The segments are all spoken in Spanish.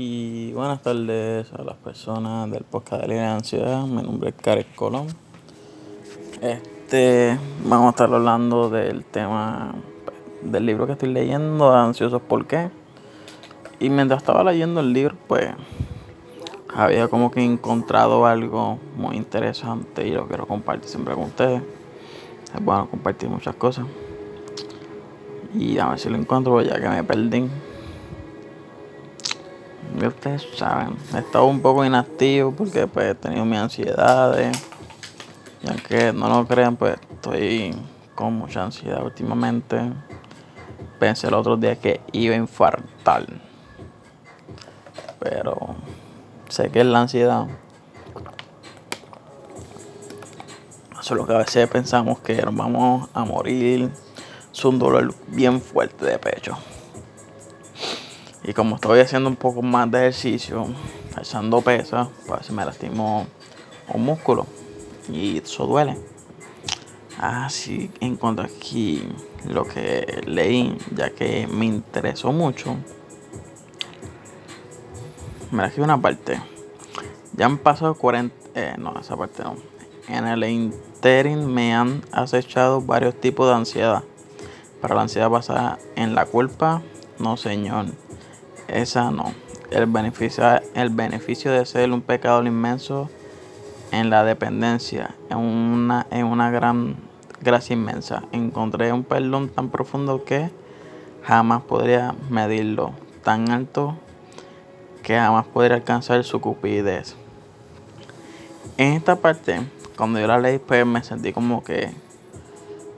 Y buenas tardes a las personas del podcast de la ansiedad. Mi nombre es Karel Colón. Este, vamos a estar hablando del tema del libro que estoy leyendo, Ansiosos por qué. Y mientras estaba leyendo el libro, pues había como que encontrado algo muy interesante y lo quiero compartir siempre con ustedes. Es bueno compartir muchas cosas. Y a ver si lo encuentro, ya que me perdí ustedes saben, he estado un poco inactivo porque pues he tenido mis ansiedades. Y aunque no lo crean, pues estoy con mucha ansiedad últimamente. Pensé el otro día que iba a infartar. Pero sé que es la ansiedad. Solo que a veces pensamos que vamos a morir. Es un dolor bien fuerte de pecho. Y como estoy haciendo un poco más de ejercicio, alzando pesas, pues me lastimó un músculo. Y eso duele. Así encontré aquí lo que leí, ya que me interesó mucho. Mira aquí una parte. Ya han pasado 40. Eh, no, esa parte no. En el interim me han acechado varios tipos de ansiedad. Para la ansiedad basada en la culpa, no señor esa no. El beneficio, el beneficio de ser un pecador inmenso en la dependencia, en una, en una gran gracia inmensa. Encontré un perdón tan profundo que jamás podría medirlo, tan alto que jamás podría alcanzar su cupidez. En esta parte, cuando yo la leí, pues me sentí como que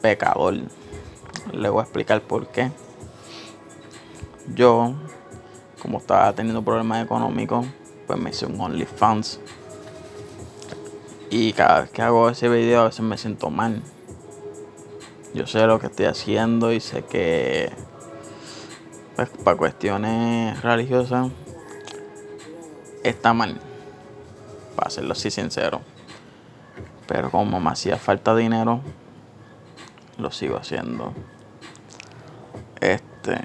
pecador. Le voy a explicar por qué. Yo como estaba teniendo problemas económicos, pues me hice un OnlyFans. Y cada vez que hago ese video a veces me siento mal. Yo sé lo que estoy haciendo y sé que pues, para cuestiones religiosas está mal. Para serlo así sincero. Pero como me hacía falta dinero, lo sigo haciendo. Este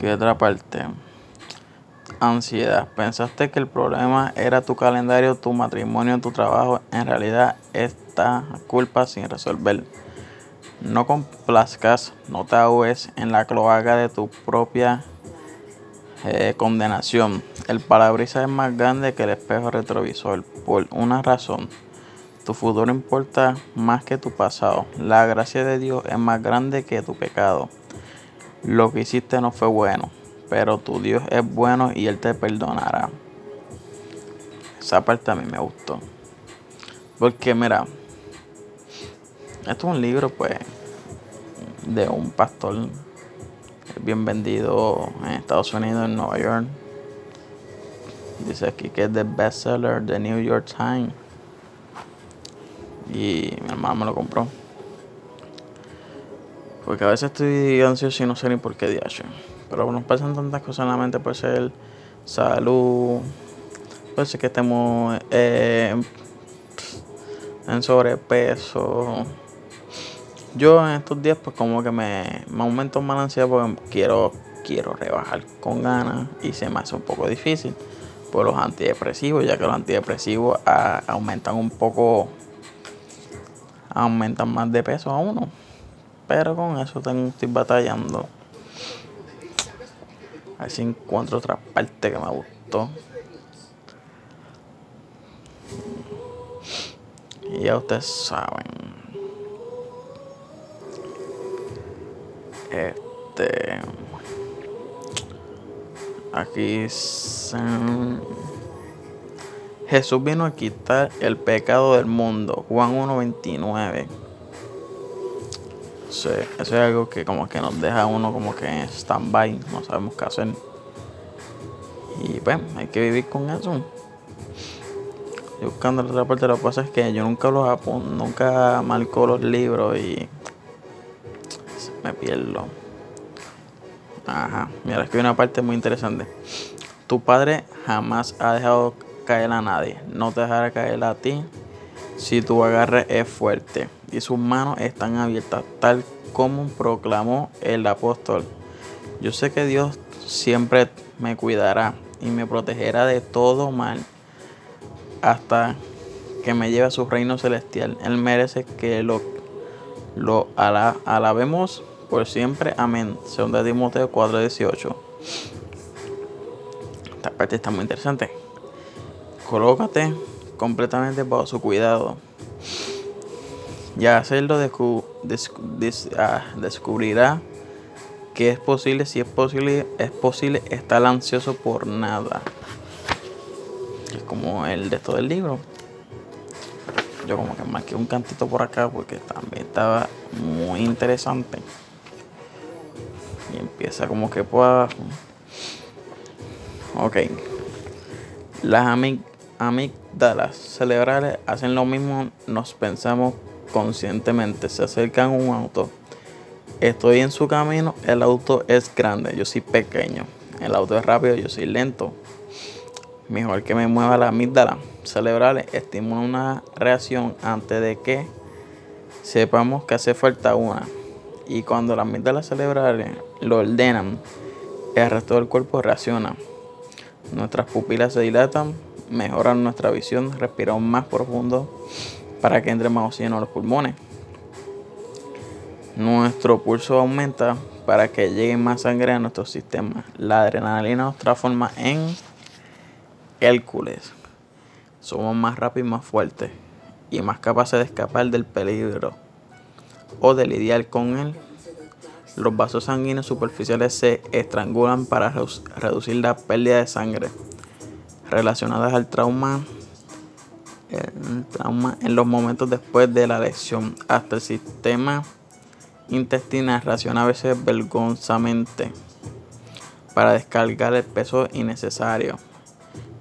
¿Qué otra parte? Ansiedad. ¿Pensaste que el problema era tu calendario, tu matrimonio, tu trabajo? En realidad, esta culpa sin resolver. No complazcas, no te ahogues en la cloaca de tu propia eh, condenación. El parabrisas es más grande que el espejo retrovisor. Por una razón. Tu futuro importa más que tu pasado. La gracia de Dios es más grande que tu pecado. Lo que hiciste no fue bueno, pero tu Dios es bueno y Él te perdonará. Esa parte a mí me gustó. Porque mira, esto es un libro pues de un pastor bien vendido en Estados Unidos, en Nueva York. Dice aquí que es the bestseller de New York Times. Y mi hermano me lo compró. Porque a veces estoy ansioso y no sé ni por qué diacho. Pero nos pasan tantas cosas en la mente, puede ser salud, puede ser que estemos eh, en sobrepeso. Yo en estos días pues como que me, me aumento más la ansiedad porque quiero, quiero rebajar con ganas y se me hace un poco difícil por los antidepresivos, ya que los antidepresivos ah, aumentan un poco, aumentan más de peso a uno. Pero con eso tengo, estoy batallando. A ver si encuentro otra parte que me gustó. Y ya ustedes saben. Este. Aquí. Jesús vino a quitar el pecado del mundo. Juan 1.29 eso es algo que como que nos deja uno como que en stand-by, no sabemos qué hacer. Y pues, hay que vivir con eso. Y buscando la otra parte, lo que pasa es que yo nunca los apunto, nunca marco los libros y me pierdo. Ajá, mira, es que hay una parte muy interesante. Tu padre jamás ha dejado caer a nadie, no te dejará caer a ti si tu agarre es fuerte y sus manos están abiertas, tal como proclamó el apóstol. Yo sé que Dios siempre me cuidará y me protegerá de todo mal hasta que me lleve a su reino celestial. Él merece que lo, lo alabemos por siempre. Amén. Según de Timoteo 4:18. Esta parte está muy interesante. Colócate completamente bajo su cuidado. Y hacerlo ah, descubrirá que es posible, si es posible, es posible estar ansioso por nada. Es como el de todo el libro. Yo como que marqué un cantito por acá porque también estaba muy interesante. Y empieza como que por abajo. Ok. Las amígdalas cerebrales hacen lo mismo, nos pensamos conscientemente. Se acercan a un auto. Estoy en su camino, el auto es grande, yo soy pequeño. El auto es rápido, yo soy lento. Mejor que me mueva la amígdala cerebrales estimula una reacción antes de que sepamos que hace falta una. Y cuando las amígdalas cerebrales lo ordenan, el resto del cuerpo reacciona. Nuestras pupilas se dilatan, mejoran nuestra visión, respiramos más profundo para que entre más oxígeno a los pulmones. Nuestro pulso aumenta para que llegue más sangre a nuestro sistema. La adrenalina nos transforma en Hércules. Somos más rápidos y más fuertes y más capaces de escapar del peligro o de lidiar con él. Los vasos sanguíneos superficiales se estrangulan para reducir la pérdida de sangre relacionadas al trauma, el trauma en los momentos después de la lesión. Hasta el sistema intestinal reacciona a veces vergonzosamente para descargar el peso innecesario,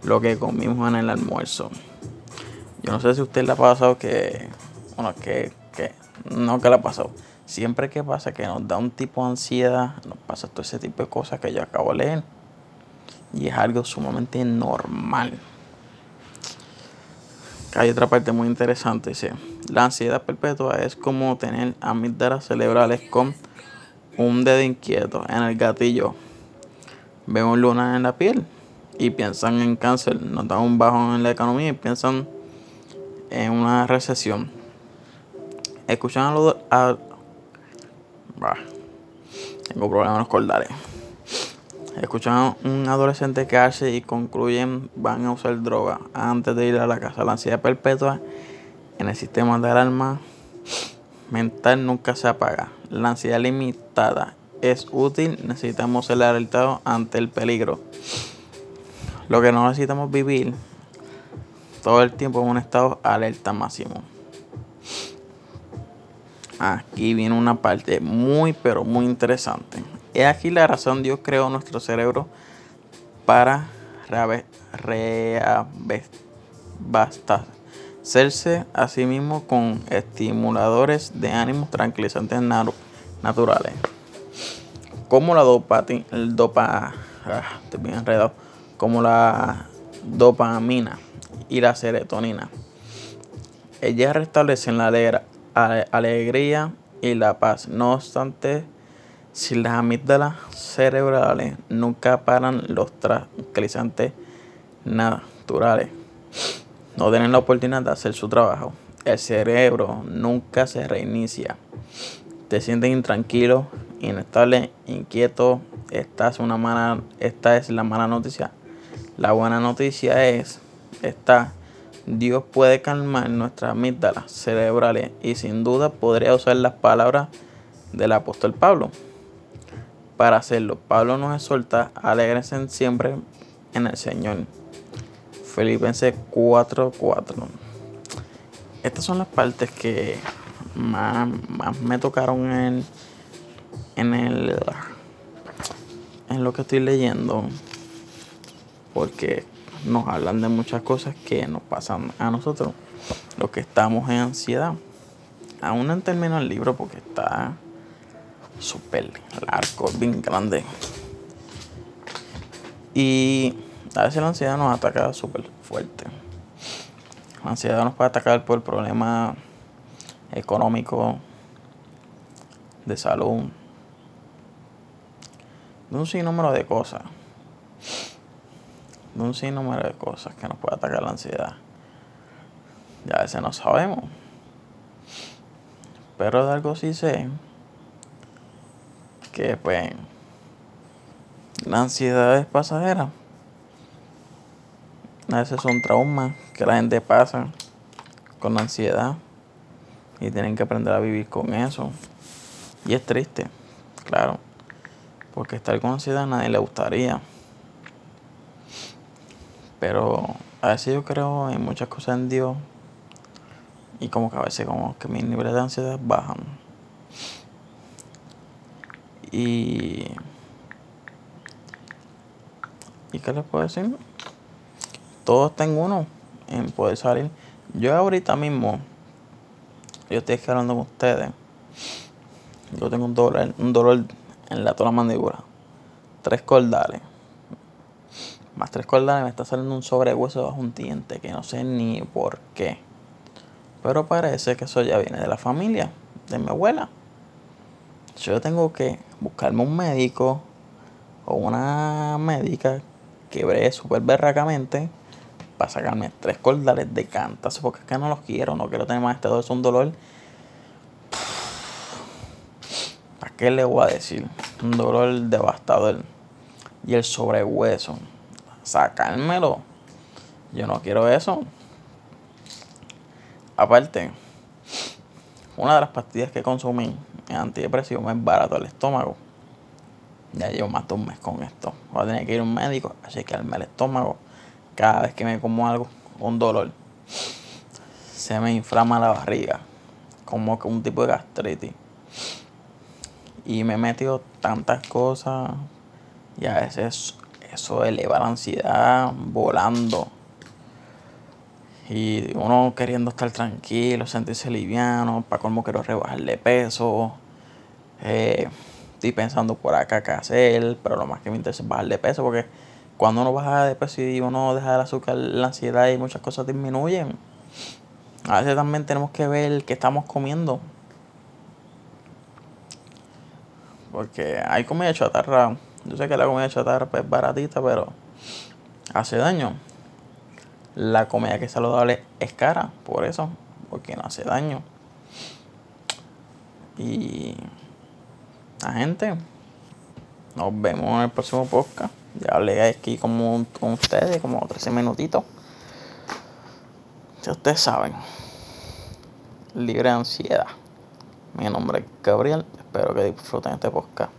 lo que comimos en el almuerzo. Yo no sé si a usted le ha pasado que, bueno, que, que no que le ha pasado. Siempre que pasa que nos da un tipo de ansiedad, nos pasa todo ese tipo de cosas que yo acabo de leer. Y es algo sumamente normal. Hay otra parte muy interesante, dice, la ansiedad perpetua es como tener amígdalas cerebrales con un dedo inquieto en el gatillo. Vemos lunas en la piel y piensan en cáncer, notan un bajón en la economía y piensan en una recesión. Escuchan a los... A, tengo problemas cordales. Escuchan a un adolescente que hace y concluyen van a usar droga antes de ir a la casa. La ansiedad perpetua en el sistema de alarma mental nunca se apaga. La ansiedad limitada es útil, necesitamos ser alertados ante el peligro. Lo que no necesitamos vivir todo el tiempo en un estado alerta máximo. Aquí viene una parte muy pero muy interesante. Es aquí la razón Dios creó nuestro cerebro para reabastecerse a sí mismo con estimuladores de ánimos tranquilizantes naturales. Como la dopa, ah, como la dopamina y la serotonina. Ellas restablecen la alegría y la paz. No obstante, si las amígdalas cerebrales nunca paran los tranquilizantes naturales, no tienen la oportunidad de hacer su trabajo. El cerebro nunca se reinicia. Te sientes intranquilo, inestable, inquieto. Esta es, una mala, esta es la mala noticia. La buena noticia es esta. Dios puede calmar nuestras amígdalas cerebrales y sin duda podría usar las palabras del apóstol Pablo para hacerlo. Pablo nos exhorta, alegrense siempre en el Señor. Filipenses 4:4. Estas son las partes que más, me tocaron en, en, el, en lo que estoy leyendo. Porque nos hablan de muchas cosas que nos pasan a nosotros, los que estamos en ansiedad. Aún no terminado el libro porque está súper largo, bien grande. Y a veces la ansiedad nos ataca súper fuerte. La ansiedad nos puede atacar por problemas económicos, de salud, de un sinnúmero de cosas. de un sinnúmero de cosas que nos puede atacar la ansiedad. Ya a veces no sabemos. Pero de algo sí sé que pues la ansiedad es pasajera. A veces son traumas que la gente pasa con la ansiedad y tienen que aprender a vivir con eso. Y es triste, claro, porque estar con ansiedad a nadie le gustaría. Pero a veces yo creo en muchas cosas en Dios y como que a veces como que mis niveles de ansiedad bajan. Y... ¿Y qué les puedo decir? Todo está en uno, en poder salir. Yo ahorita mismo, yo estoy hablando con ustedes. Yo tengo un dolor, un dolor en la toda mandíbula. Tres cordales. Más tres cordales me está saliendo un sobrehueso bajo un diente que no sé ni por qué. Pero parece que eso ya viene de la familia, de mi abuela. Yo tengo que buscarme un médico o una médica que bree súper berracamente para sacarme tres cordales de cantas porque es que no los quiero, no quiero tener más este dolor, es un dolor. ¿Para qué le voy a decir? Un dolor devastador. Y el sobrehueso. Sacármelo. Yo no quiero eso. Aparte, una de las pastillas que consumí antidepresivo me barato el estómago. Ya llevo más de un mes con esto. Voy a tener que ir a un médico a chequearme el estómago. Cada vez que me como algo, un dolor. Se me inflama la barriga. Como que un tipo de gastritis. Y me he metido tantas cosas. Y a veces eso eleva la ansiedad volando. Y uno queriendo estar tranquilo, sentirse liviano, para cómo quiero rebajar de peso. Eh, estoy pensando por acá qué hacer, pero lo más que me interesa es bajar de peso, porque cuando uno baja de peso y uno deja el azúcar, la ansiedad y muchas cosas disminuyen. A veces también tenemos que ver qué estamos comiendo. Porque hay comida chatarra. Yo sé que la comida chatarra pues, es baratita, pero hace daño la comida que es saludable es cara, por eso, porque no hace daño. Y la gente, nos vemos en el próximo podcast. Ya hablé aquí como con ustedes, como 13 minutitos. Si ustedes saben, libre ansiedad. Mi nombre es Gabriel, espero que disfruten este podcast.